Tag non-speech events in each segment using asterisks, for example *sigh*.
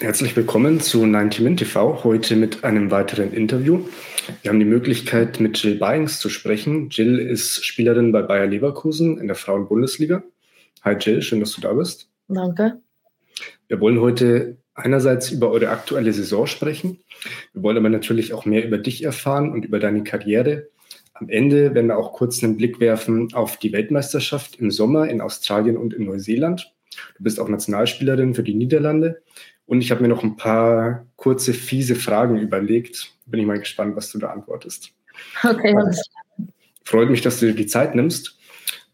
Herzlich willkommen zu 90 Min TV, heute mit einem weiteren Interview. Wir haben die Möglichkeit, mit Jill Byings zu sprechen. Jill ist Spielerin bei Bayer Leverkusen in der Frauenbundesliga. Hi Jill, schön, dass du da bist. Danke. Wir wollen heute einerseits über eure aktuelle Saison sprechen. Wir wollen aber natürlich auch mehr über dich erfahren und über deine Karriere. Am Ende werden wir auch kurz einen Blick werfen auf die Weltmeisterschaft im Sommer in Australien und in Neuseeland. Du bist auch Nationalspielerin für die Niederlande. Und ich habe mir noch ein paar kurze, fiese Fragen überlegt. Bin ich mal gespannt, was du da antwortest. Okay. Freut mich, dass du dir die Zeit nimmst.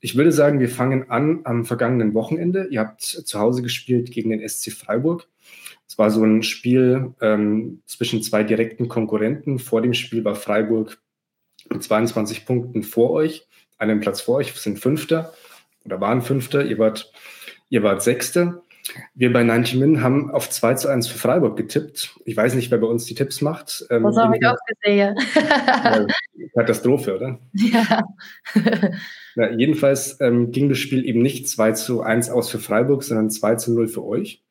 Ich würde sagen, wir fangen an am vergangenen Wochenende. Ihr habt zu Hause gespielt gegen den SC Freiburg. Es war so ein Spiel ähm, zwischen zwei direkten Konkurrenten. Vor dem Spiel war Freiburg mit 22 Punkten vor euch, einen Platz vor euch, sind Fünfter oder waren Fünfter. Ihr wart, ihr wart Sechster. Wir bei 90 Min haben auf 2 zu 1 für Freiburg getippt. Ich weiß nicht, wer bei uns die Tipps macht. Ähm, das habe ich auch gesehen. Katastrophe, oder? Ja. Na, jedenfalls ähm, ging das Spiel eben nicht 2 zu 1 aus für Freiburg, sondern 2 zu 0 für euch.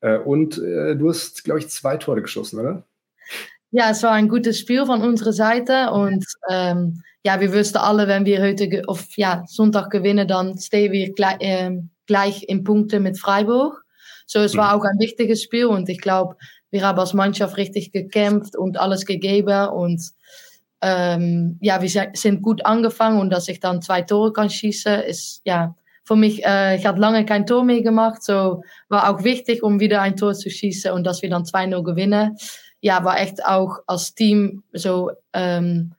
Äh, und äh, du hast, glaube ich, zwei Tore geschossen, oder? Ja, es war ein gutes Spiel von unserer Seite und ähm, ja, wir wussten alle, wenn wir heute auf ja, Sonntag gewinnen, dann stehen wir gleich, ähm, gleich in Punkte mit Freiburg. So, es war mhm. auch ein wichtiges Spiel und ich glaube, wir haben als Mannschaft richtig gekämpft und alles gegeben und ähm, ja, wir sind gut angefangen und dass ich dann zwei Tore kann schießen, ist ja für mich, äh, ich hatte lange kein Tor mehr gemacht, so war auch wichtig, um wieder ein Tor zu schießen und dass wir dann 2-0 gewinnen. Ja, war echt auch als Team so, ähm,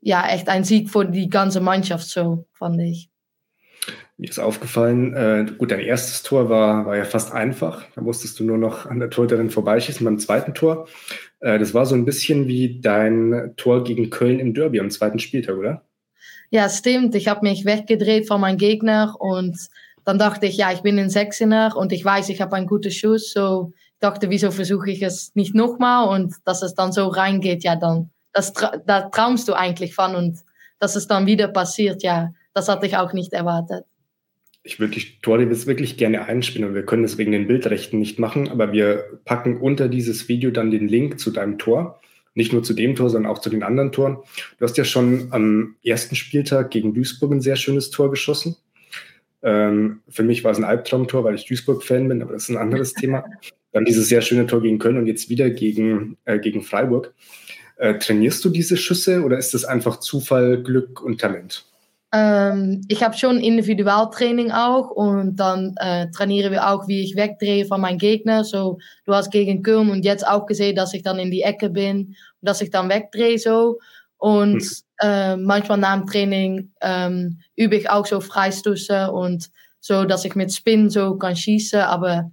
ja, echt ein Sieg für die ganze Mannschaft, so fand ich. Mir ist aufgefallen, äh, gut, dein erstes Tor war, war ja fast einfach. Da musstest du nur noch an der Torhüterin vorbeischießen beim zweiten Tor. Äh, das war so ein bisschen wie dein Tor gegen Köln im Derby am zweiten Spieltag, oder? Ja, stimmt. Ich habe mich weggedreht von meinem Gegner und dann dachte ich, ja, ich bin ein Sechsener und ich weiß, ich habe einen guten Schuss. So ich dachte, wieso versuche ich es nicht nochmal und dass es dann so reingeht, ja, dann, das, da traumst du eigentlich von und dass es dann wieder passiert, ja, das hatte ich auch nicht erwartet ich wirklich Tori das wirklich gerne einspielen und wir können das wegen den Bildrechten nicht machen, aber wir packen unter dieses Video dann den Link zu deinem Tor. Nicht nur zu dem Tor, sondern auch zu den anderen Toren. Du hast ja schon am ersten Spieltag gegen Duisburg ein sehr schönes Tor geschossen. Ähm, für mich war es ein Albtraumtor, weil ich Duisburg-Fan bin, aber das ist ein anderes *laughs* Thema. Dann dieses sehr schöne Tor gegen Köln und jetzt wieder gegen, äh, gegen Freiburg. Äh, trainierst du diese Schüsse oder ist das einfach Zufall, Glück und Talent? Ähm, ich habe schon Individualtraining auch und dann äh, trainieren wir auch, wie ich wegdrehe von meinem Gegner. So, du hast gegen Köln und jetzt auch gesehen, dass ich dann in die Ecke bin und dass ich dann wegdrehe so. Und hm. äh, manchmal nach dem Training ähm, übe ich auch so Freistoße und so, dass ich mit Spin so kann schießen. Aber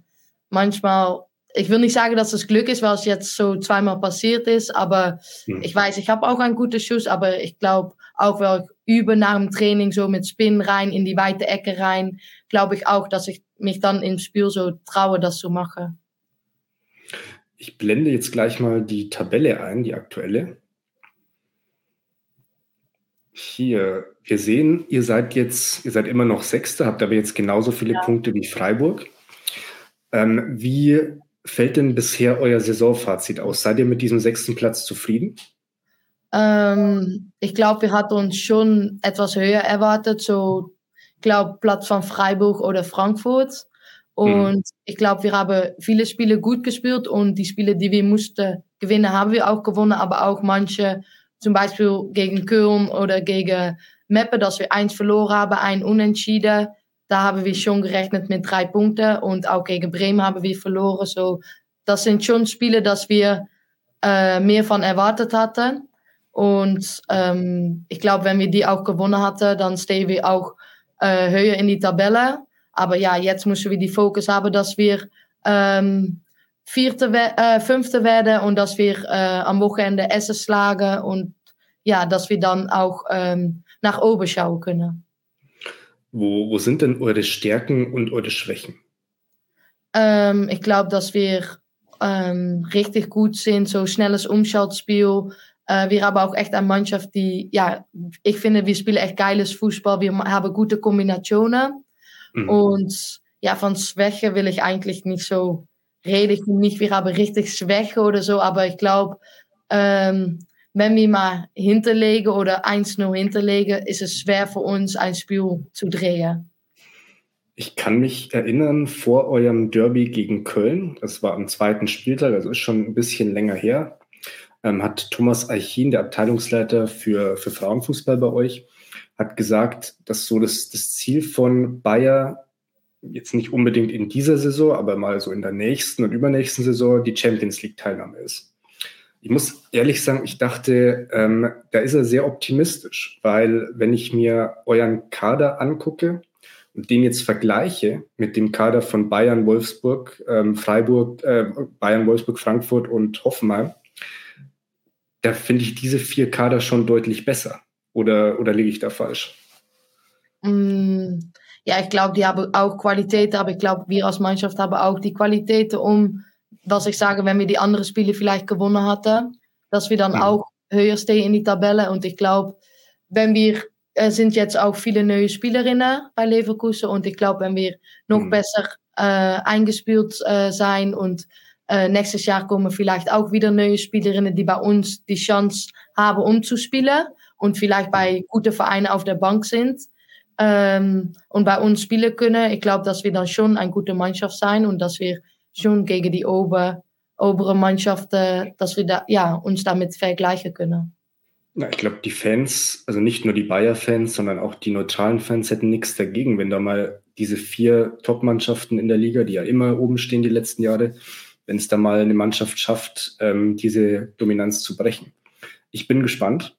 manchmal, ich will nicht sagen, dass es Glück ist, weil es jetzt so zweimal passiert ist. Aber hm. ich weiß, ich habe auch einen guten Schuss, aber ich glaube, auch weil ich übe nach dem Training so mit Spin rein in die weite Ecke rein, glaube ich auch, dass ich mich dann im Spiel so traue, das zu machen. Ich blende jetzt gleich mal die Tabelle ein, die aktuelle. Hier, wir sehen, ihr seid jetzt, ihr seid immer noch Sechster, habt aber jetzt genauso viele ja. Punkte wie Freiburg. Ähm, wie fällt denn bisher euer Saisonfazit aus? Seid ihr mit diesem sechsten Platz zufrieden? Ähm, ich glaube, wir hatten uns schon etwas höher erwartet, so, ich glaube, Platz von Freiburg oder Frankfurt. Und mhm. ich glaube, wir haben viele Spiele gut gespielt und die Spiele, die wir mussten gewinnen, haben wir auch gewonnen, aber auch manche, zum Beispiel gegen Köln oder gegen Meppe, dass wir eins verloren haben, ein Unentschieden. Da haben wir schon gerechnet mit drei Punkten und auch gegen Bremen haben wir verloren. So, das sind schon Spiele, dass wir äh, mehr von erwartet hatten. Und ähm, ich glaube, wenn wir die auch gewonnen hatten, dann stehen wir auch äh, höher in die Tabelle. Aber ja, jetzt müssen wir die Fokus haben, dass wir ähm, vierte, fünfte werden und dass wir am Wochenende Essen schlagen und ja, dass wir dann auch ähm, nach oben schauen können. Wo, wo sind denn eure Stärken und eure Schwächen? Ähm, ich glaube, dass wir ähm, richtig gut sind, so schnelles Umschaltspiel, Uh, wir haben auch echt eine Mannschaft, die, ja, ich finde, wir spielen echt geiles Fußball. Wir haben gute Kombinationen. Mhm. Und ja, von Schwäche will ich eigentlich nicht so rede. Ich nicht, wir haben richtig Schwäche oder so, aber ich glaube, ähm, wenn wir mal hinterlegen oder 1-0 hinterlegen, ist es schwer für uns, ein Spiel zu drehen. Ich kann mich erinnern, vor eurem Derby gegen Köln, das war am zweiten Spieltag, also ist schon ein bisschen länger her, ähm, hat Thomas Eichin, der Abteilungsleiter für, für Frauenfußball bei euch, hat gesagt, dass so das, das Ziel von Bayer jetzt nicht unbedingt in dieser Saison, aber mal so in der nächsten und übernächsten Saison die Champions League Teilnahme ist. Ich muss ehrlich sagen, ich dachte, ähm, da ist er sehr optimistisch, weil wenn ich mir euren Kader angucke und den jetzt vergleiche mit dem Kader von Bayern, Wolfsburg, ähm, Freiburg, äh, Bayern, Wolfsburg, Frankfurt und Hoffenheim, da finde ich diese vier Kader schon deutlich besser. Oder, oder liege ich da falsch? Mm, ja, ich glaube, die haben auch Qualität, aber ich glaube, wir als Mannschaft haben auch die Qualität, um, was ich sage, wenn wir die anderen Spiele vielleicht gewonnen hatten, dass wir dann ja. auch höher stehen in die Tabelle. Und ich glaube, wenn wir, es sind jetzt auch viele neue Spielerinnen bei Leverkusen und ich glaube, wenn wir noch mhm. besser äh, eingespielt äh, sein und äh, nächstes Jahr kommen vielleicht auch wieder neue Spielerinnen, die bei uns die Chance haben, um zu spielen und vielleicht bei guten Vereinen auf der Bank sind ähm, und bei uns spielen können. Ich glaube, dass wir dann schon eine gute Mannschaft sein und dass wir schon gegen die ober, obere Mannschaften, dass wir da, ja, uns damit vergleichen können. Na, ich glaube, die Fans, also nicht nur die Bayer-Fans, sondern auch die neutralen Fans hätten nichts dagegen, wenn da mal diese vier Top-Mannschaften in der Liga, die ja immer oben stehen die letzten Jahre, wenn es da mal eine Mannschaft schafft, ähm, diese Dominanz zu brechen. Ich bin gespannt.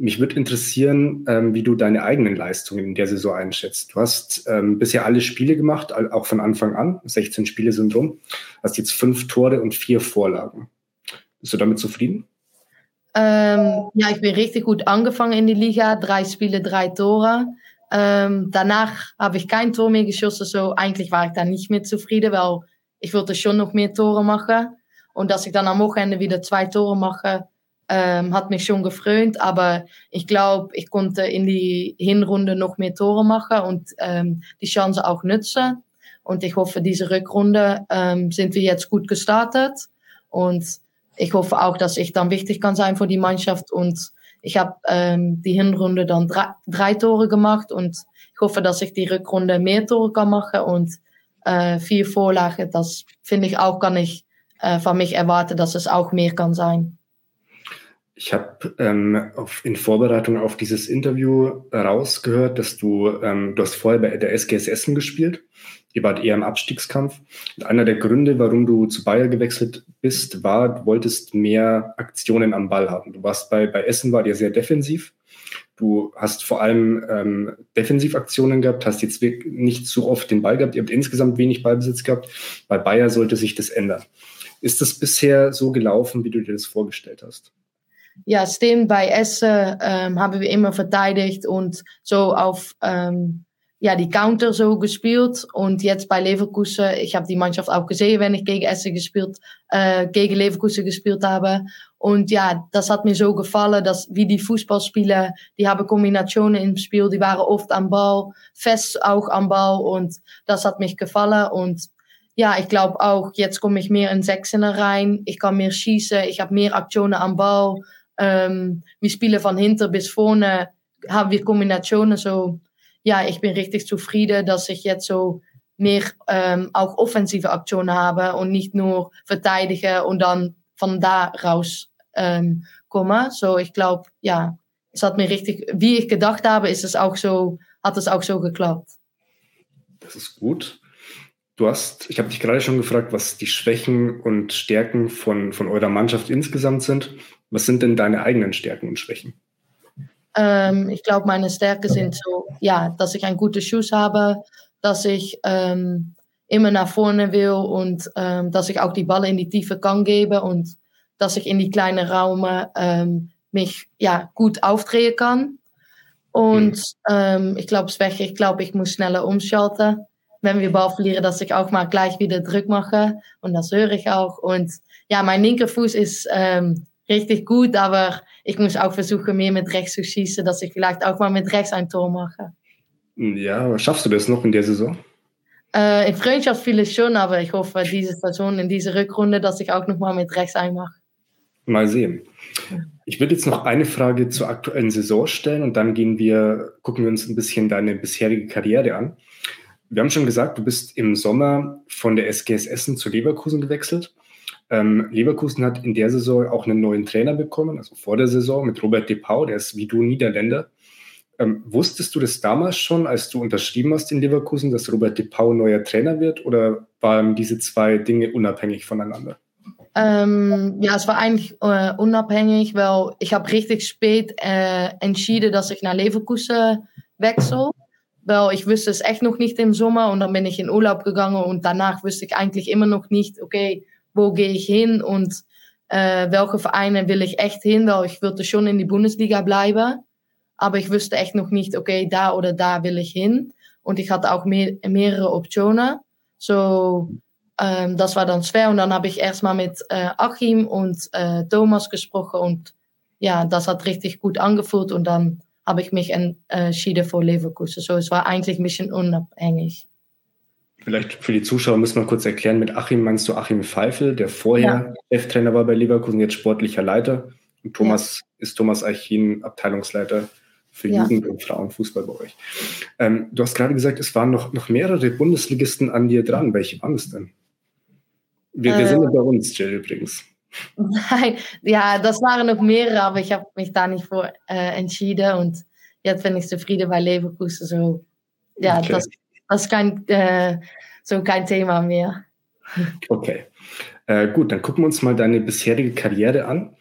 Mich würde interessieren, ähm, wie du deine eigenen Leistungen in der Saison einschätzt. Du hast ähm, bisher alle Spiele gemacht, auch von Anfang an. 16 Spiele sind rum. Hast jetzt fünf Tore und vier Vorlagen. Bist du damit zufrieden? Ähm, ja, ich bin richtig gut angefangen in die Liga. Drei Spiele, drei Tore. Ähm, danach habe ich kein Tor mehr geschossen. So eigentlich war ich da nicht mehr zufrieden, weil ich wollte schon noch mehr Tore machen. Und dass ich dann am Wochenende wieder zwei Tore mache, ähm, hat mich schon gefreut, aber ich glaube, ich konnte in die Hinrunde noch mehr Tore machen und ähm, die Chance auch nutzen. Und ich hoffe, diese Rückrunde ähm, sind wir jetzt gut gestartet. Und ich hoffe auch, dass ich dann wichtig kann sein für die Mannschaft. Und ich habe ähm, die Hinrunde dann drei, drei Tore gemacht und ich hoffe, dass ich die Rückrunde mehr Tore kann machen und äh, vier Vorlagen. Das finde ich auch, kann ich äh, von mich erwarten, dass es auch mehr kann sein. Ich habe ähm, in Vorbereitung auf dieses Interview rausgehört, dass du, ähm, du hast vorher bei der SGS Essen gespielt. Ihr wart eher im Abstiegskampf. Und einer der Gründe, warum du zu Bayer gewechselt bist, war, du wolltest mehr Aktionen am Ball haben. Du warst bei, bei Essen, war dir sehr defensiv. Du hast vor allem ähm, Defensivaktionen gehabt, hast jetzt nicht so oft den Ball gehabt. Ihr habt insgesamt wenig Ballbesitz gehabt. Bei Bayer sollte sich das ändern. Ist das bisher so gelaufen, wie du dir das vorgestellt hast? Ja, stimmt. Bei Essen ähm, haben wir immer verteidigt und so auf ähm, ja, die Counter so gespielt. Und jetzt bei Leverkusen, ich habe die Mannschaft auch gesehen, wenn ich gegen Essen gespielt, äh, gegen Leverkusen gespielt habe. Und ja, das hat mir so gefallen, dass wie die Fußballspieler, die haben Kombinationen im Spiel, die waren oft am Ball, fest auch am Ball und das hat mich gefallen. Und ja, ich glaube auch, jetzt komme ich mehr in Sechsener rein, ich kann mehr schießen, ich habe mehr Aktionen am Ball. Ähm, wir spielen von hinter bis vorne, haben wir Kombinationen. So, ja, ich bin richtig zufrieden, dass ich jetzt so mehr ähm, auch offensive Aktionen habe und nicht nur verteidigen und dann von da raus ähm, kommen. So, ich glaube, ja, es hat mir richtig, wie ich gedacht habe, ist es auch so, hat es auch so geklappt. Das ist gut. Du hast, ich habe dich gerade schon gefragt, was die Schwächen und Stärken von, von eurer Mannschaft insgesamt sind. Was sind denn deine eigenen Stärken und Schwächen? Ähm, ich glaube, meine Stärken sind so, ja, dass ich einen guten Schuss habe, dass ich ähm, immer nach vorne will und ähm, dass ich auch die Ball in die Tiefe kann geben und dass ich in die kleinen Räume ähm, mich ja, gut aufdrehen kann. Und mhm. ich glaube, Schwäche, ich glaube, ich muss schneller umschalten. Wenn wir Ball verlieren, dass ich auch mal gleich wieder Druck mache. Und das höre ich auch. Und ja, mein linker Fuß ist ähm, richtig gut, aber ich muss auch versuchen, mehr mit rechts zu schießen, dass ich vielleicht auch mal mit rechts ein Tor mache. Ja, schaffst du das noch in der Saison? Äh, in Freundschaft vieles schon, aber ich hoffe, diese Saison in dieser Rückrunde, dass ich auch nochmal mit rechts einmache. Mal sehen. Ich würde jetzt noch eine Frage zur aktuellen Saison stellen und dann gehen wir, gucken wir uns ein bisschen deine bisherige Karriere an. Wir haben schon gesagt, du bist im Sommer von der SGS Essen zu Leverkusen gewechselt. Ähm, Leverkusen hat in der Saison auch einen neuen Trainer bekommen, also vor der Saison mit Robert De Pau, der ist wie du Niederländer. Ähm, wusstest du das damals schon, als du unterschrieben hast in Leverkusen, dass Robert De Pau neuer Trainer wird oder waren diese zwei Dinge unabhängig voneinander? Ähm, ja, es war eigentlich äh, unabhängig, weil ich habe richtig spät äh, entschieden, dass ich nach Leverkusen wechsle. Weil ich wusste es echt noch nicht im Sommer und dann bin ich in Urlaub gegangen und danach wusste ich eigentlich immer noch nicht, okay, wo gehe ich hin und äh, welche Vereine will ich echt hin, weil ich würde schon in die Bundesliga bleiben. Aber ich wusste echt noch nicht, okay, da oder da will ich hin. Und ich hatte auch mehr, mehrere Optionen. So, ähm, das war dann schwer. Und dann habe ich erstmal mit äh, Achim und äh, Thomas gesprochen. Und ja, das hat richtig gut angefühlt. Und dann habe ich mich entschieden für Leverkusen. So, es war eigentlich ein bisschen unabhängig. Vielleicht für die Zuschauer müssen wir kurz erklären, mit Achim meinst du Achim Pfeifel, der vorher ja. Cheftrainer war bei Leverkusen, jetzt sportlicher Leiter. Und Thomas ja. ist Thomas Eichin, Abteilungsleiter für ja. Jugend- und Frauenfußball bei euch. Ähm, du hast gerade gesagt, es waren noch, noch mehrere Bundesligisten an dir dran. Welche waren es denn? Wir, wir äh, sind bei uns, Jill, übrigens. Nein, ja, das waren noch mehrere, aber ich habe mich da nicht vor äh, entschieden und jetzt bin ich zufrieden bei Leverkusen. So, ja, okay. das, das ist kein, äh, so kein Thema mehr. Okay, äh, gut, dann gucken wir uns mal deine bisherige Karriere an.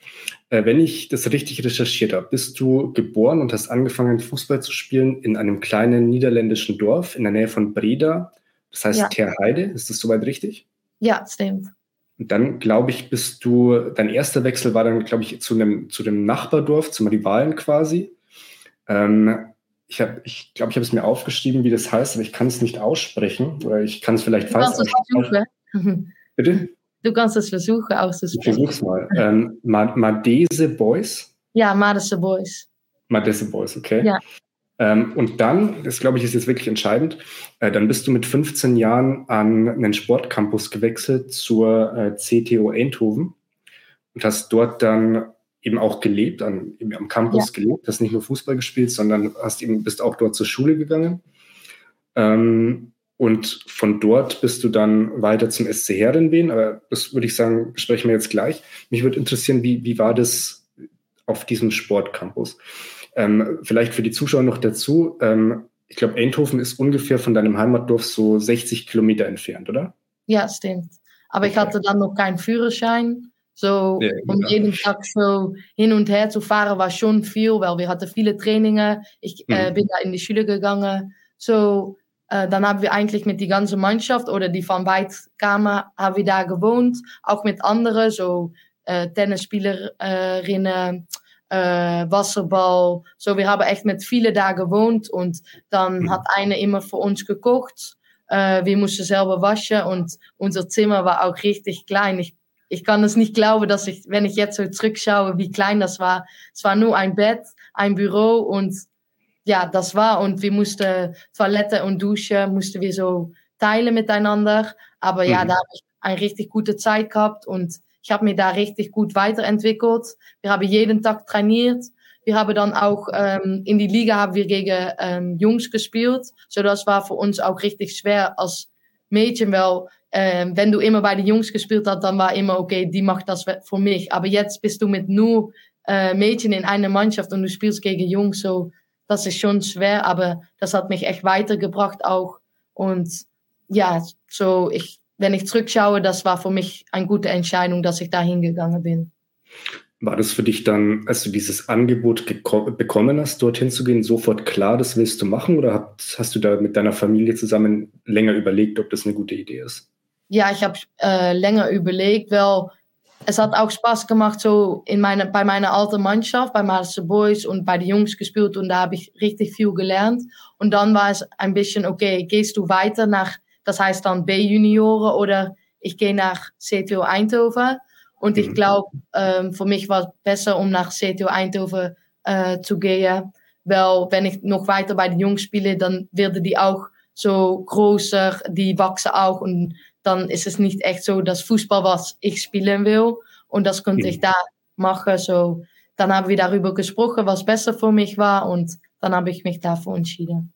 Äh, wenn ich das richtig recherchiert habe, bist du geboren und hast angefangen, Fußball zu spielen in einem kleinen niederländischen Dorf in der Nähe von Breda. Das heißt ja. Terheide. Ist das soweit richtig? Ja, stimmt. Und dann, glaube ich, bist du, dein erster Wechsel war dann, glaube ich, zu einem, zu dem Nachbardorf, zum Rivalen quasi. Ähm, ich habe, ich glaube, ich habe es mir aufgeschrieben, wie das heißt, aber ich kann es nicht aussprechen. Oder ich kann es vielleicht falsch aussprechen. *laughs* Bitte? Du kannst es versuchen auszusprechen. Ich versuch's mal. Ähm, Madese Boys? Ja, Madese Boys. Madese Boys, okay. Ja. Ähm, und dann, das glaube ich ist jetzt wirklich entscheidend, äh, dann bist du mit 15 Jahren an einen Sportcampus gewechselt zur äh, CTO Eindhoven und hast dort dann eben auch gelebt, an, eben am Campus ja. gelebt, hast nicht nur Fußball gespielt, sondern hast eben, bist auch dort zur Schule gegangen. Ähm, und von dort bist du dann weiter zum SC Herrenwehen, aber das würde ich sagen, besprechen wir jetzt gleich. Mich würde interessieren, wie, wie war das auf diesem Sportcampus? Ähm, vielleicht für die Zuschauer noch dazu. Ähm, ich glaube, Eindhoven ist ungefähr von deinem Heimatdorf so 60 Kilometer entfernt, oder? Ja, stimmt. Aber okay. ich hatte dann noch keinen Führerschein. So, ja, um genau. jeden Tag so hin und her zu fahren, war schon viel, weil wir hatten viele Trainingen. Ich äh, mhm. bin da in die Schule gegangen. So, äh, dann haben wir eigentlich mit die ganze Mannschaft oder die von weit kamen, haben wir da gewohnt. Auch mit anderen, so äh, Tennisspielerinnen, äh, Wasserball. So, wir haben echt mit vielen da gewohnt und dann mhm. hat eine immer für uns gekocht. Äh, wir mussten selber waschen und unser Zimmer war auch richtig klein. Ich, ich kann es nicht glauben, dass ich, wenn ich jetzt so zurückschaue, wie klein das war. Es war nur ein Bett, ein Büro und ja, das war. Und wir mussten Toilette und Dusche, mussten wir so teilen miteinander. Aber ja, mhm. da habe ich eine richtig gute Zeit gehabt und ich habe mich da richtig gut weiterentwickelt. Wir haben jeden Tag trainiert. Wir haben dann auch ähm, in die Liga haben wir gegen ähm, Jungs gespielt. So das war für uns auch richtig schwer als Mädchen, weil ähm, wenn du immer bei den Jungs gespielt hast, dann war immer okay, die macht das für mich. Aber jetzt bist du mit nur äh, Mädchen in einer Mannschaft und du spielst gegen Jungs, so das ist schon schwer, aber das hat mich echt weitergebracht auch. Und ja, so ich, wenn ich zurückschaue, das war für mich eine gute Entscheidung, dass ich da hingegangen bin. War das für dich dann, als du dieses Angebot bekommen hast, dorthin zu gehen, sofort klar, das willst du machen? Oder hast, hast du da mit deiner Familie zusammen länger überlegt, ob das eine gute Idee ist? Ja, ich habe äh, länger überlegt, weil es hat auch Spaß gemacht, so in meine, bei meiner alten Mannschaft, bei Marse Boys und bei den Jungs gespielt und da habe ich richtig viel gelernt. Und dann war es ein bisschen, okay, gehst du weiter nach, das heißt dann B-Junioren oder ich gehe nach CTO Eindhoven. Und ich glaube, ähm, für mich war es besser, um nach CTO Eindhoven äh, zu gehen. Weil wenn ich noch weiter bei den Jungs spiele, dann werden die auch so größer, die wachsen auch und dann ist es nicht echt so das Fußball, was ich spielen will und das konnte mhm. ich da machen. So, dann haben wir darüber gesprochen, was besser für mich war und dann habe ich mich dafür entschieden.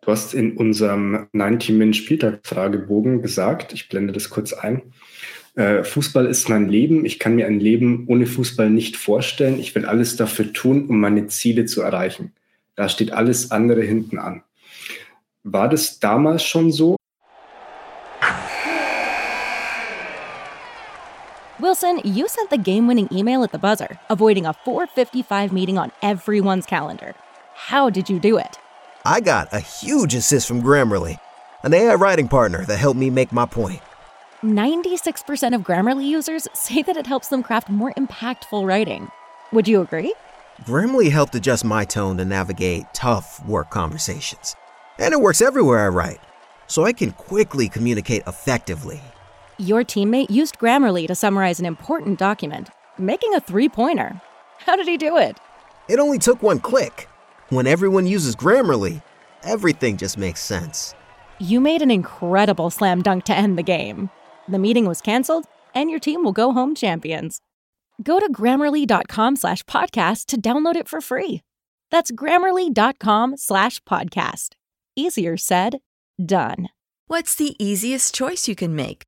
Du hast in unserem 90-Min-Spieltag-Fragebogen gesagt, ich blende das kurz ein, äh, Fußball ist mein Leben. Ich kann mir ein Leben ohne Fußball nicht vorstellen. Ich will alles dafür tun, um meine Ziele zu erreichen. Da steht alles andere hinten an. War das damals schon so? Wilson, you sent the game-winning email at the buzzer, avoiding a 4:55 meeting on everyone's calendar. How did you do it? I got a huge assist from Grammarly, an AI writing partner that helped me make my point. 96% of Grammarly users say that it helps them craft more impactful writing. Would you agree? Grammarly helped adjust my tone to navigate tough work conversations. And it works everywhere I write, so I can quickly communicate effectively. Your teammate used Grammarly to summarize an important document, making a three pointer. How did he do it? It only took one click. When everyone uses Grammarly, everything just makes sense. You made an incredible slam dunk to end the game. The meeting was canceled, and your team will go home champions. Go to grammarly.com slash podcast to download it for free. That's grammarly.com slash podcast. Easier said, done. What's the easiest choice you can make?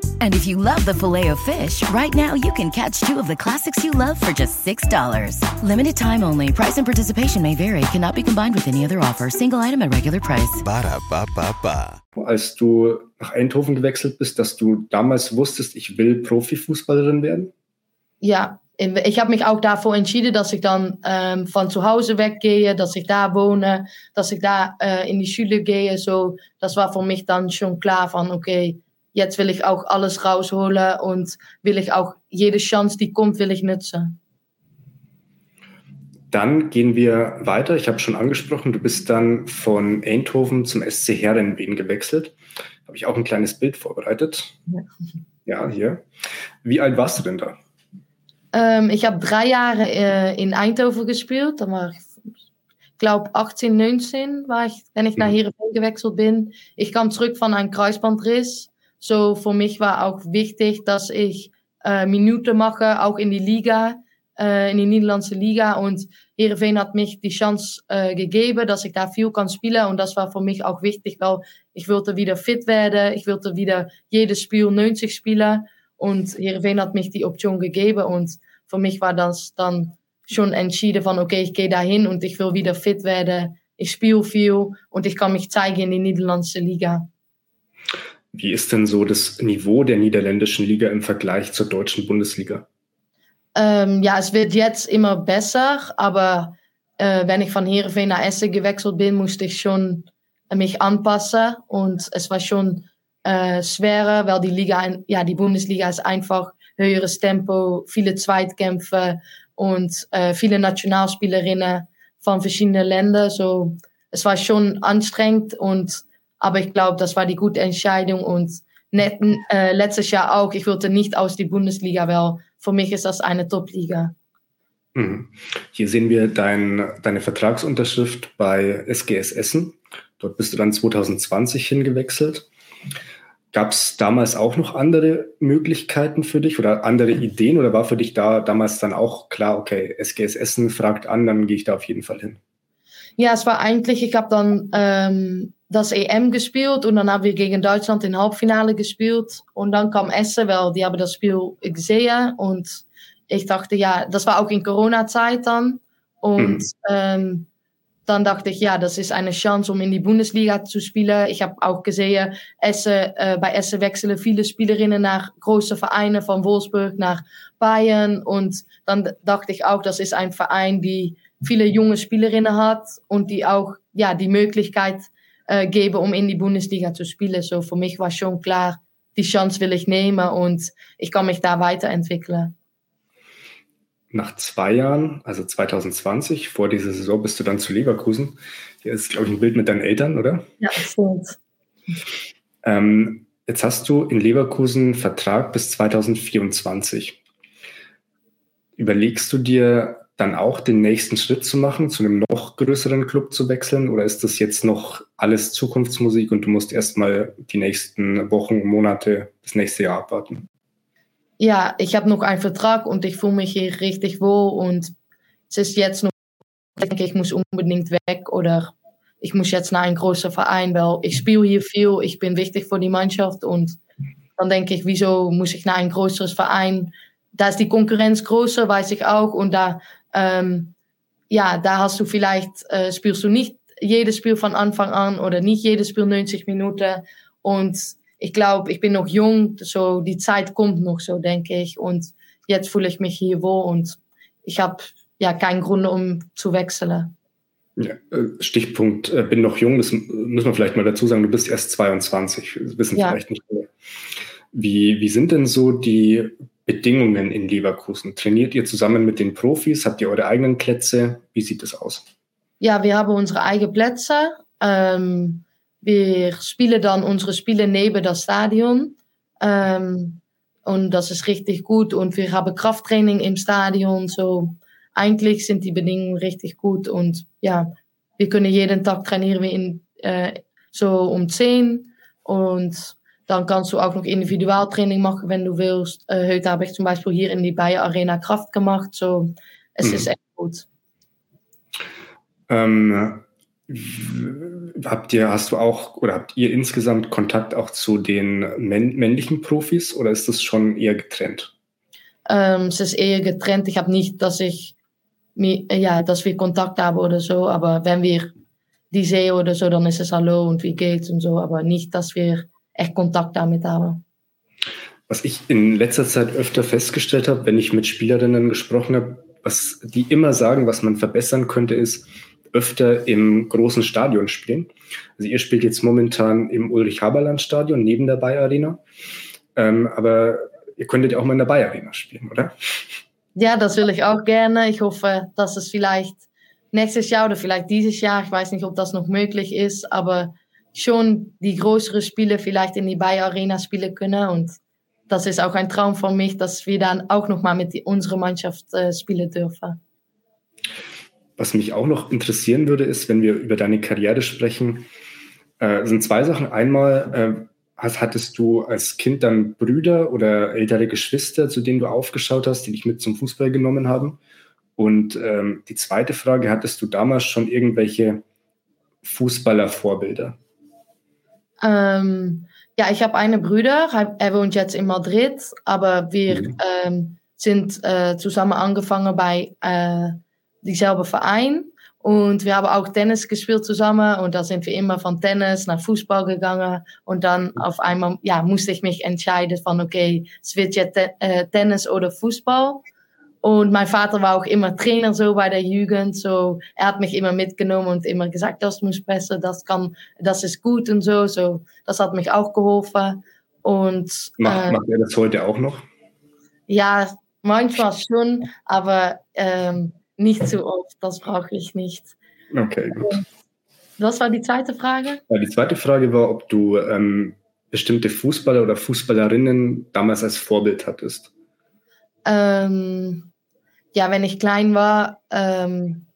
And if you love the filet of fish, right now you can catch two of the classics you love for just $6. Limited time only. Price and participation may vary. Cannot be combined with any other offer. Single item at regular price. Ba da ba ba ba. Als du nach Eindhoven gewechselt bist, dass du damals wusstest, ich will Profifußballerin werden? Ja, ich habe mich auch davor entschieden, dass ich dann ähm, von zu Hause weggehe, dass ich da wohne, dass ich da äh, in die Schule gehe. So, das war für mich dann schon klar von, okay, jetzt will ich auch alles rausholen und will ich auch jede Chance, die kommt, will ich nutzen. Dann gehen wir weiter. Ich habe schon angesprochen, du bist dann von Eindhoven zum SC Herrenwehen gewechselt. Habe ich auch ein kleines Bild vorbereitet. Ja, ja hier. Wie alt warst du denn da? Ähm, ich habe drei Jahre äh, in Eindhoven gespielt. Da war ich, glaube 18, 19 war ich, wenn ich nach mhm. Heerenveen gewechselt bin. Ich kam zurück von einem Kreuzbandriss. So für mich war auch wichtig, dass ich äh, Minuten mache, auch in die Liga, äh, in die niederländische Liga. Und Heerenveen hat mich die Chance äh, gegeben, dass ich da viel kann spielen. Und das war für mich auch wichtig, weil ich wollte wieder fit werden. Ich wollte wieder jedes Spiel 90 spielen. Und Heerenveen hat mich die Option gegeben. Und für mich war das dann schon entschieden von, okay, ich gehe dahin und ich will wieder fit werden. Ich spiele viel und ich kann mich zeigen in die niederländische Liga. Wie ist denn so das Niveau der niederländischen Liga im Vergleich zur deutschen Bundesliga? Ähm, ja, es wird jetzt immer besser, aber äh, wenn ich von Heerenveen nach Essen gewechselt bin, musste ich schon mich anpassen und es war schon äh, schwerer, weil die Liga, ja, die Bundesliga ist einfach höheres Tempo, viele Zweitkämpfe und äh, viele Nationalspielerinnen von verschiedenen Ländern. So, es war schon anstrengend und aber ich glaube, das war die gute Entscheidung und net, äh, letztes Jahr auch. Ich wollte nicht aus die Bundesliga, weil für mich ist das eine Top-Liga. Mhm. Hier sehen wir dein, deine Vertragsunterschrift bei SGS Essen. Dort bist du dann 2020 hingewechselt. Gab es damals auch noch andere Möglichkeiten für dich oder andere Ideen oder war für dich da damals dann auch klar, okay, SGS Essen fragt an, dann gehe ich da auf jeden Fall hin? Ja, es war eigentlich, ich habe dann ähm, das EM gespielt und dann haben wir gegen Deutschland in Halbfinale gespielt und dann kam Essen, weil die haben das Spiel gesehen und ich dachte, ja, das war auch in Corona-Zeit dann und mhm. ähm, dann dachte ich, ja, das ist eine Chance, um in die Bundesliga zu spielen. Ich habe auch gesehen, Essen, äh, bei Essen wechseln viele Spielerinnen nach großen Vereinen, von Wolfsburg nach Bayern. Und dann dachte ich auch, das ist ein Verein, die viele junge Spielerinnen hat und die auch ja, die Möglichkeit äh, geben, um in die Bundesliga zu spielen. So für mich war schon klar, die Chance will ich nehmen und ich kann mich da weiterentwickeln nach zwei Jahren, also 2020, vor dieser Saison, bist du dann zu Leverkusen. Hier ist, glaube ich, ein Bild mit deinen Eltern, oder? Ja, stimmt. Ähm, jetzt hast du in Leverkusen Vertrag bis 2024. Überlegst du dir dann auch den nächsten Schritt zu machen, zu einem noch größeren Club zu wechseln? Oder ist das jetzt noch alles Zukunftsmusik und du musst erstmal die nächsten Wochen, Monate, das nächste Jahr abwarten? ja, ich habe noch einen Vertrag und ich fühle mich hier richtig wohl und es ist jetzt noch, ich denke, ich muss unbedingt weg oder ich muss jetzt nach einem großen Verein, weil ich spiele hier viel, ich bin wichtig für die Mannschaft und dann denke ich, wieso muss ich nach ein größeres Verein? Da ist die Konkurrenz größer, weiß ich auch und da, ähm, ja, da hast du vielleicht, äh, spielst du nicht jedes Spiel von Anfang an oder nicht jedes Spiel 90 Minuten und ich glaube, ich bin noch jung, so die Zeit kommt noch so, denke ich. Und jetzt fühle ich mich hier wohl und ich habe ja keinen Grund, um zu wechseln. Ja, äh, Stichpunkt, äh, bin noch jung, das müssen wir vielleicht mal dazu sagen, du bist erst 22, das wissen ja. vielleicht nicht mehr. Wie, wie sind denn so die Bedingungen in Leverkusen? Trainiert ihr zusammen mit den Profis? Habt ihr eure eigenen Plätze? Wie sieht das aus? Ja, wir haben unsere eigenen Plätze. Ähm, wir spielen dann unsere Spiele neben das Stadion. Ähm, und das ist richtig gut. Und wir haben Krafttraining im Stadion. So, eigentlich sind die Bedingungen richtig gut. Und ja, wir können jeden Tag trainieren wir in, äh, so um 10. Und dann kannst du auch noch Individualtraining machen, wenn du willst. Äh, heute habe ich zum Beispiel hier in die Bayer Arena Kraft gemacht. So, es mhm. ist echt gut. Ähm, Habt ihr, hast du auch oder habt ihr insgesamt Kontakt auch zu den männlichen Profis oder ist das schon eher getrennt? Ähm, es ist eher getrennt. Ich habe nicht, dass ich ja, dass wir Kontakt haben oder so, aber wenn wir die sehen oder so, dann ist es Hallo und wie geht's und so, aber nicht, dass wir echt Kontakt damit haben. Was ich in letzter Zeit öfter festgestellt habe, wenn ich mit Spielerinnen gesprochen habe, was die immer sagen, was man verbessern könnte, ist, öfter im großen Stadion spielen. Also ihr spielt jetzt momentan im Ulrich-Haberland-Stadion neben der Bayer Arena. Ähm, aber ihr könntet ja auch mal in der Bayer Arena spielen, oder? Ja, das will ich auch gerne. Ich hoffe, dass es vielleicht nächstes Jahr oder vielleicht dieses Jahr, ich weiß nicht, ob das noch möglich ist, aber schon die größeren Spiele vielleicht in die Bayer Arena spielen können. Und das ist auch ein Traum von mich, dass wir dann auch noch mal mit unserer Mannschaft äh, spielen dürfen. Was mich auch noch interessieren würde, ist, wenn wir über deine Karriere sprechen, äh, sind zwei Sachen. Einmal, äh, hast, hattest du als Kind dann Brüder oder ältere Geschwister, zu denen du aufgeschaut hast, die dich mit zum Fußball genommen haben? Und ähm, die zweite Frage, hattest du damals schon irgendwelche Fußballervorbilder? Ähm, ja, ich habe einen Bruder, er wohnt jetzt in Madrid, aber wir mhm. ähm, sind äh, zusammen angefangen bei äh, diezelfde Verein. Und wir haben auch Tennis gespielt zusammen und da sind wir immer von Tennis nach Fußball gegangen. Und dann auf einmal ja, musste ich mich entscheiden von, okay, es wird jetzt äh, Tennis oder Fußball. Und mein Vater war auch immer Trainer so bei der Jugend. So, er hat mich immer mitgenommen und immer gesagt, das muss besser, das kann, das ist gut und so. So, das hat mich auch geholfen. Und macht, äh, macht er das heute auch noch? Ja, manchmal schon, aber ähm, nicht zu oft, das brauche ich nicht. Okay, gut. Was war die zweite Frage? Ja, die zweite Frage war, ob du ähm, bestimmte Fußballer oder Fußballerinnen damals als Vorbild hattest. Ähm, ja, wenn ich klein war, ähm,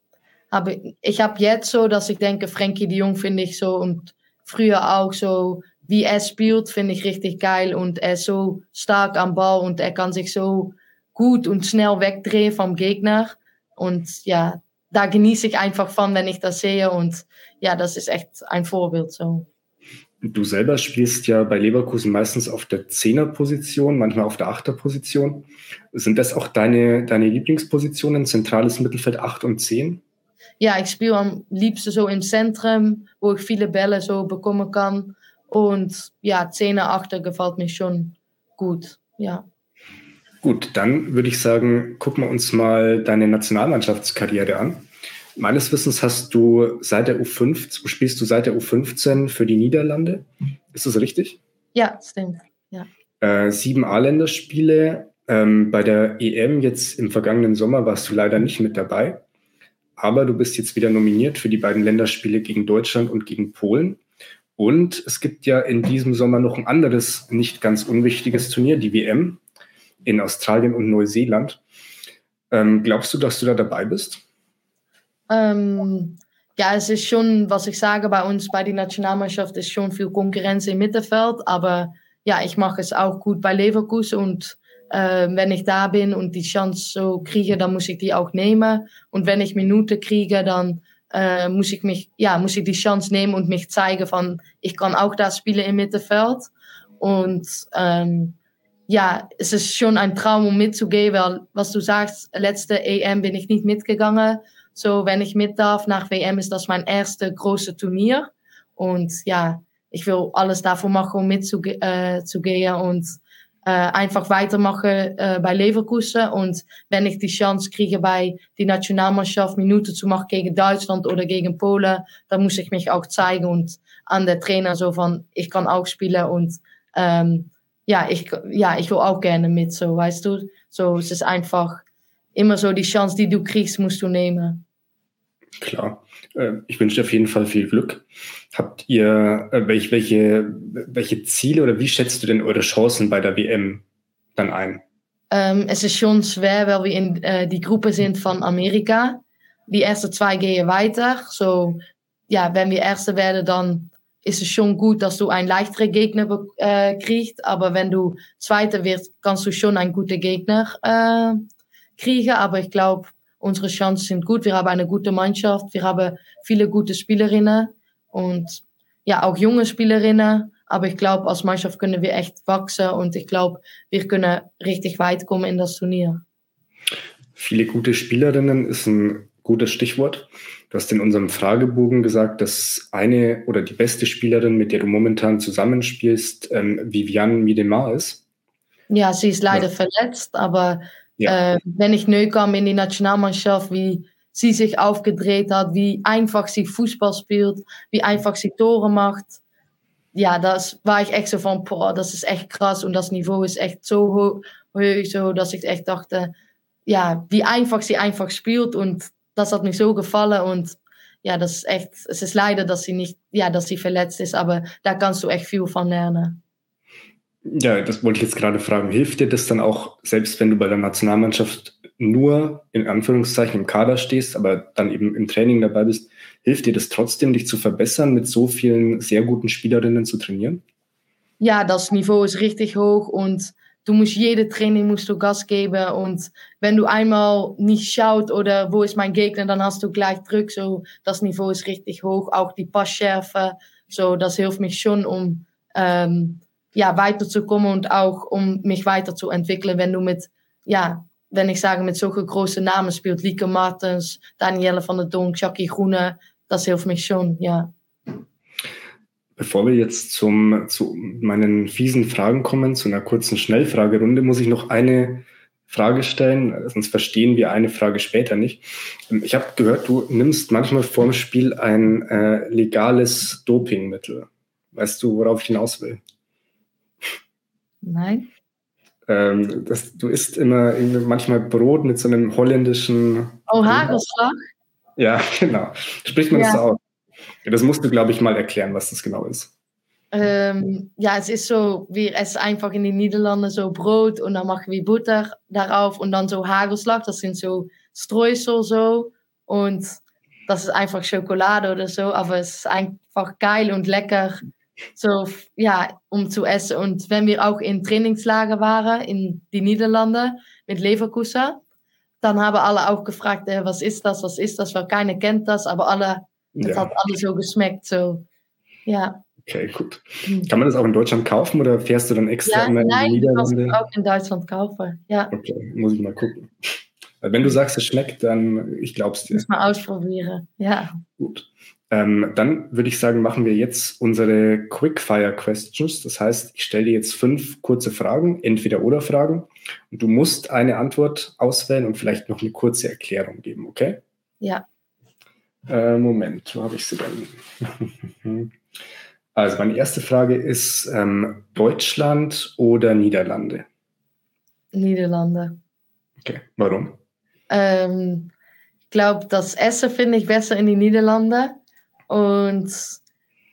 Aber ich habe jetzt so, dass ich denke, Frankie de Jong finde ich so und früher auch so, wie er spielt, finde ich richtig geil und er ist so stark am Ball und er kann sich so gut und schnell wegdrehen vom Gegner. Und ja, da genieße ich einfach von, wenn ich das sehe. Und ja, das ist echt ein Vorbild so. Du selber spielst ja bei Leverkusen meistens auf der Zehnerposition, manchmal auf der Achterposition. Sind das auch deine, deine Lieblingspositionen, zentrales Mittelfeld 8 und 10? Ja, ich spiele am liebsten so im Zentrum, wo ich viele Bälle so bekommen kann. Und ja, Zehner, Achter gefällt mir schon gut. Ja. Gut, dann würde ich sagen, gucken wir uns mal deine Nationalmannschaftskarriere an. Meines Wissens hast du seit der U15, spielst du seit der U15 für die Niederlande. Ist das richtig? Ja, stimmt. Ja. Äh, sieben A-Länderspiele. Ähm, bei der EM jetzt im vergangenen Sommer warst du leider nicht mit dabei. Aber du bist jetzt wieder nominiert für die beiden Länderspiele gegen Deutschland und gegen Polen. Und es gibt ja in diesem Sommer noch ein anderes, nicht ganz unwichtiges Turnier, die WM in Australien und Neuseeland. Ähm, glaubst du, dass du da dabei bist? Ähm, ja, es ist schon, was ich sage, bei uns, bei der Nationalmannschaft ist schon viel Konkurrenz im Mittelfeld, aber ja, ich mache es auch gut bei Leverkusen und äh, wenn ich da bin und die Chance so kriege, dann muss ich die auch nehmen und wenn ich Minuten kriege, dann äh, muss ich mich, ja, muss ich die Chance nehmen und mich zeigen von, ich kann auch da spielen im Mittelfeld und ähm, ja, es ist schon ein Traum, um mitzugehen, weil was du sagst, letzte EM bin ich nicht mitgegangen so, wenn ich mit darf nach WM, ist das mein erste große Turnier. Und ja, ich will alles davon machen, um mitzugehen äh, und äh, einfach weitermachen äh, bei Leverkusen. Und wenn ich die Chance kriege, bei die Nationalmannschaft Minuten zu machen gegen Deutschland oder gegen Polen, dann muss ich mich auch zeigen und an der Trainer so von, ich kann auch spielen und ähm, ja, ich, ja, ich will auch gerne mit, so, weißt du. So, es ist einfach immer so die Chance, die du kriegst, musst du nehmen. Klar. Äh, ich wünsche dir auf jeden Fall viel Glück. Habt ihr, äh, welche, welche, welche Ziele oder wie schätzt du denn eure Chancen bei der WM dann ein? Ähm, es ist schon schwer, weil wir in äh, die Gruppe sind von Amerika. Die ersten zwei gehen weiter. So, ja, wenn wir Erste werden, dann ist es schon gut, dass du einen leichteren Gegner äh, kriegst. Aber wenn du Zweiter wirst, kannst du schon einen guten Gegner äh, kriegen. Aber ich glaube, unsere Chancen sind gut. Wir haben eine gute Mannschaft. Wir haben viele gute Spielerinnen und ja, auch junge Spielerinnen. Aber ich glaube, als Mannschaft können wir echt wachsen und ich glaube, wir können richtig weit kommen in das Turnier. Viele gute Spielerinnen ist ein gutes Stichwort. Du hast in unserem Fragebogen gesagt, dass eine oder die beste Spielerin, mit der du momentan zusammenspielst, ähm, Viviane Miedemar ist. Ja, sie ist leider ja. verletzt, aber ja. Äh, wenn ich neu in die Nationalmannschaft, wie sie sich aufgedreht hat, wie einfach sie Fußball spielt, wie einfach sie Tore macht. Ja, das war ich echt so von, boah, das echt krass und das Niveau ist echt so hoch, so, dass ich echt dachte, ja, wie einfach sie einfach spielt und das hat mir so gefallen und ja, das ist echt, es ist leider, dass sie nicht, ja, dass sie verletzt ist, aber da kannst du echt viel von lernen. Ja, das wollte ich jetzt gerade fragen. Hilft dir das dann auch, selbst wenn du bei der Nationalmannschaft nur in Anführungszeichen im Kader stehst, aber dann eben im Training dabei bist, hilft dir das trotzdem, dich zu verbessern, mit so vielen sehr guten Spielerinnen zu trainieren? Ja, das Niveau ist richtig hoch und du musst jede Training musst du Gas geben und wenn du einmal nicht schaut oder wo ist mein Gegner, dann hast du gleich Druck. So, das Niveau ist richtig hoch, auch die Passschärfe. So, das hilft mich schon, um ähm, ja, weiterzukommen und auch um mich weiterzuentwickeln, wenn du mit, ja, wenn ich sage, mit solchen großen Namen spielt, Lieke Martens, Danielle van der Donk, Jackie Groene, das hilft mich schon, ja. Bevor wir jetzt zum, zu meinen fiesen Fragen kommen, zu einer kurzen Schnellfragerunde, muss ich noch eine Frage stellen, sonst verstehen wir eine Frage später nicht. Ich habe gehört, du nimmst manchmal vorm Spiel ein äh, legales Dopingmittel. Weißt du, worauf ich hinaus will? Nein. Ähm, das, du isst immer manchmal Brot mit so einem holländischen. Oh, Hagelschlag? Ja, *laughs* genau. Spricht man ja. das so aus? Das musst du, glaube ich, mal erklären, was das genau ist. Ähm, ja, es ist so, wir essen einfach in den Niederlanden so Brot und dann machen wir Butter darauf und dann so Hagelslag, das sind so Streusel so. Und das ist einfach Schokolade oder so, aber es ist einfach geil und lecker, so, ja, um zu essen. Und wenn wir auch in Trainingslager waren, in die Niederlande, mit Leverkusen, dann haben alle auch gefragt, äh, was ist das, was ist das, weil keiner kennt das, aber alle, es Ja. hat alle so geschmeckt, so, ja. Okay, gut. Kann man das auch in Deutschland kaufen oder fährst du dann extra Ja, immer in nein, die kannst es Niederlande? auch in Deutschland kaufen, ja. Okay, muss ich mal gucken. Wenn du sagst, es schmeckt, dann ich glaub's dir. Muss man ausprobieren, ja. Gut. Ähm, dann würde ich sagen, machen wir jetzt unsere Quickfire Questions. Das heißt, ich stelle dir jetzt fünf kurze Fragen, entweder oder Fragen. Und du musst eine Antwort auswählen und vielleicht noch eine kurze Erklärung geben, okay? Ja, Äh, Moment, wo habe ich sie denn? *laughs* Also, meine erste Frage ist ähm, Deutschland oder Niederlande? Niederlande. Okay, warum? Ähm, ich glaube, das Essen finde ich besser in die Niederlande. Und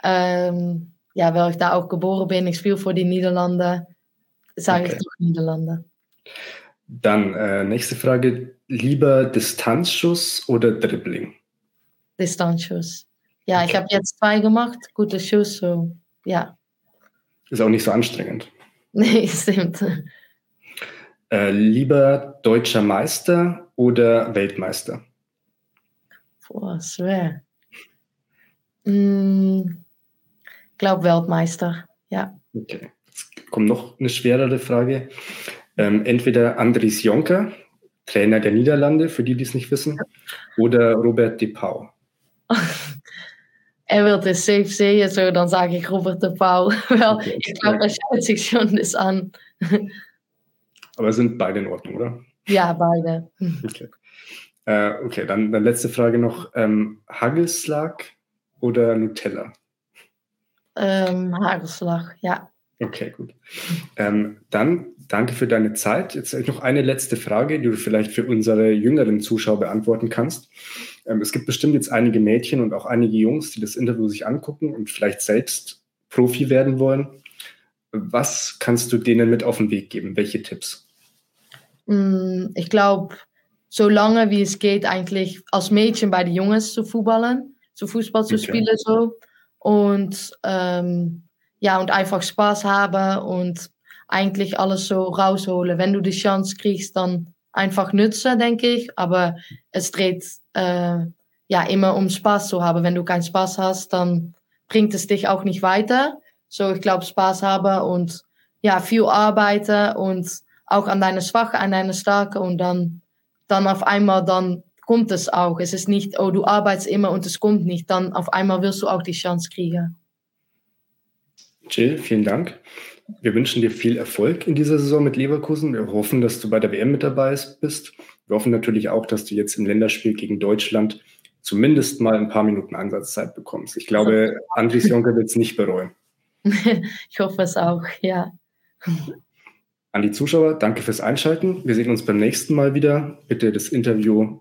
ähm, ja, weil ich da auch geboren bin, ich spiele für die Niederlande, sage Okay. ich doch Niederlande. Dann äh, nächste Frage, lieber Distanzschuss oder Dribbling? Distanzschuss. Ja, ich Okay. habe jetzt zwei gemacht, gute Schuss, so ja. Ist auch nicht so anstrengend. *laughs* Nee, stimmt. Äh, lieber deutscher Meister oder Weltmeister? Boah, schwer. Ich glaube Weltmeister, ja. Okay. Jetzt kommt noch eine schwerere Frage. Ähm, entweder Andries Jonker, Trainer der Niederlande, für die, die es nicht wissen, oder Robert De Pauw. *laughs* Er wird es safe sehen, so dann sage ich Robert de Pauw. *laughs* Wel, Okay, ich glaube, er schaut sich schon das an. *laughs* Aber sind beide in Ordnung, oder? Ja, beide. Okay. Äh, okay, dann, dann letzte Frage noch. Ähm, Hagelslag oder Nutella? Ähm, Hagelslag, ja. Okay, gut. Ähm, dann danke für deine Zeit. Jetzt noch eine letzte Frage, die du vielleicht für unsere jüngeren Zuschauer beantworten kannst. Ähm, es gibt bestimmt jetzt einige Mädchen und auch einige Jungs, die das Interview sich angucken und vielleicht selbst Profi werden wollen. Was kannst du denen mit auf den Weg geben? Welche Tipps? Mm, Ich glaube, so lange wie es geht, eigentlich als Mädchen bei den Jungs zu voetballen, zu Fußball zu Okay. spielen so. Und ähm, ja, und einfach Spaß haben und eigentlich alles so rausholen. Wenn du die Chance kriegst, dann einfach nutzen, denke ich. Aber es dreht äh, ja immer um Spaß zu haben. Wenn du keinen Spaß hast, dann bringt es dich auch nicht weiter. So, ich glaube, Spaß haben und ja, viel arbeiten und auch an deine Schwache, an deine Starke und dann, dann auf einmal, dann kommt es auch. Es ist nicht, oh, du arbeitest immer und es kommt nicht. Dann auf einmal wirst du auch die Chance kriegen. Jill, vielen Dank. Wir wünschen dir viel Erfolg in dieser Saison mit Leverkusen. Wir hoffen, dass du bei der WM mit dabei bist. Wir hoffen natürlich auch, dass du jetzt im Länderspiel gegen Deutschland zumindest mal ein paar Minuten Einsatzzeit bekommst. Ich glaube, Andries Jonker wird es nicht bereuen. *laughs* ich hoffe es auch, ja. An die Zuschauer, danke fürs Einschalten. Wir sehen uns beim nächsten Mal wieder. Bitte das Interview